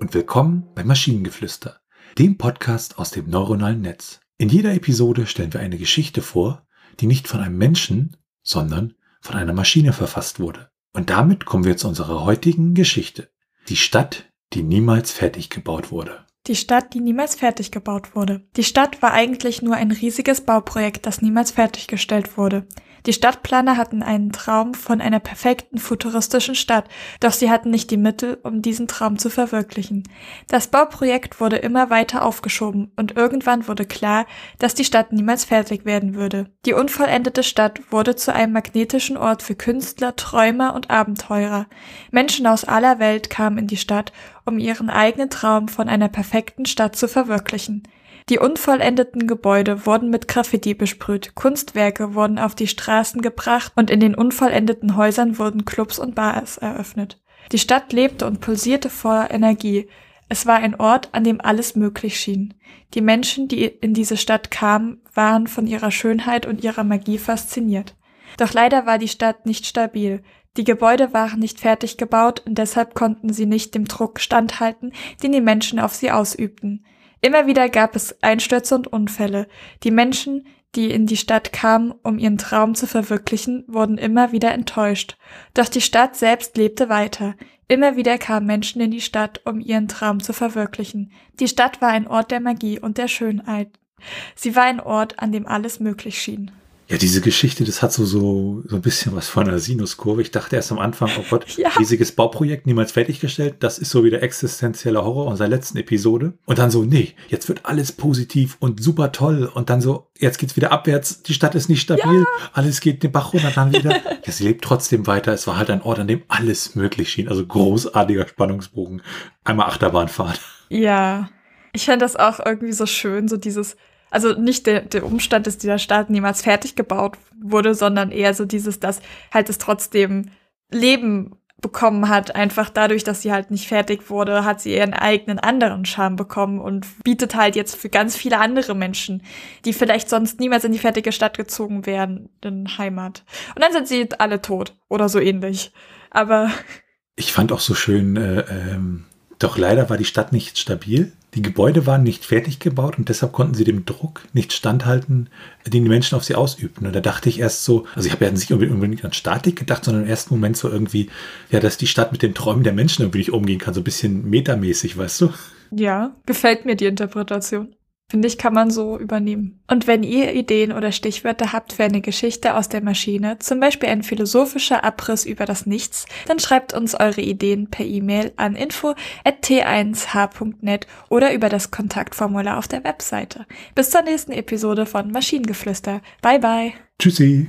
und willkommen bei Maschinengeflüster, dem Podcast aus dem neuronalen Netz. In jeder Episode stellen wir eine Geschichte vor, die nicht von einem Menschen, sondern von einer Maschine verfasst wurde. Und damit kommen wir zu unserer heutigen Geschichte. Die Stadt, die niemals fertig gebaut wurde. Die Stadt, die niemals fertig gebaut wurde. Die Stadt war eigentlich nur ein riesiges Bauprojekt, das niemals fertiggestellt wurde. Die Stadtplaner hatten einen Traum von einer perfekten futuristischen Stadt, doch sie hatten nicht die Mittel, um diesen Traum zu verwirklichen. Das Bauprojekt wurde immer weiter aufgeschoben und irgendwann wurde klar, dass die Stadt niemals fertig werden würde. Die unvollendete Stadt wurde zu einem magnetischen Ort für Künstler, Träumer und Abenteurer. Menschen aus aller Welt kamen in die Stadt, um ihren eigenen Traum von einer perfekten Stadt zu verwirklichen. Die unvollendeten Gebäude wurden mit Graffiti besprüht, Kunstwerke wurden auf die Straßen gebracht und in den unvollendeten Häusern wurden Clubs und Bars eröffnet. Die Stadt lebte und pulsierte vor Energie. Es war ein Ort, an dem alles möglich schien. Die Menschen, die in diese Stadt kamen, waren von ihrer Schönheit und ihrer Magie fasziniert. Doch leider war die Stadt nicht stabil. Die Gebäude waren nicht fertig gebaut und deshalb konnten sie nicht dem Druck standhalten, den die Menschen auf sie ausübten. Immer wieder gab es Einstürze und Unfälle. Die Menschen, die in die Stadt kamen, um ihren Traum zu verwirklichen, wurden immer wieder enttäuscht. Doch die Stadt selbst lebte weiter. Immer wieder kamen Menschen in die Stadt, um ihren Traum zu verwirklichen. Die Stadt war ein Ort der Magie und der Schönheit. Sie war ein Ort, an dem alles möglich schien. Ja, diese Geschichte, das hat so, so, so ein bisschen was von einer Sinuskurve. Ich dachte erst am Anfang, oh Gott, ja. riesiges Bauprojekt, niemals fertiggestellt. Das ist so wie der existenzieller Horror unserer letzten Episode. Und dann so, nee, jetzt wird alles positiv und super toll. Und dann so, jetzt geht's wieder abwärts. Die Stadt ist nicht stabil. Ja. Alles geht den Bach runter, dann wieder. ja, sie lebt trotzdem weiter. Es war halt ein Ort, an dem alles möglich schien. Also großartiger Spannungsbogen. Einmal Achterbahnfahrt. Ja. Ich fand das auch irgendwie so schön, so dieses, also nicht der, der Umstand, dass dieser Staat niemals fertig gebaut wurde, sondern eher so dieses, dass halt es trotzdem Leben bekommen hat, einfach dadurch, dass sie halt nicht fertig wurde, hat sie ihren eigenen anderen Charme bekommen und bietet halt jetzt für ganz viele andere Menschen, die vielleicht sonst niemals in die fertige Stadt gezogen wären, eine Heimat. Und dann sind sie alle tot oder so ähnlich. Aber ich fand auch so schön, äh, ähm, doch leider war die Stadt nicht stabil. Die Gebäude waren nicht fertig gebaut und deshalb konnten sie dem Druck nicht standhalten, den die Menschen auf sie ausübten. Und da dachte ich erst so, also ich habe ja nicht unbedingt an Statik gedacht, sondern im ersten Moment so irgendwie, ja, dass die Stadt mit den Träumen der Menschen irgendwie nicht umgehen kann, so ein bisschen metamäßig, weißt du? Ja, gefällt mir die Interpretation. Finde ich, kann man so übernehmen. Und wenn ihr Ideen oder Stichwörter habt für eine Geschichte aus der Maschine, zum Beispiel ein philosophischer Abriss über das Nichts, dann schreibt uns eure Ideen per E-Mail an info.t1h.net oder über das Kontaktformular auf der Webseite. Bis zur nächsten Episode von Maschinengeflüster. Bye bye. Tschüssi.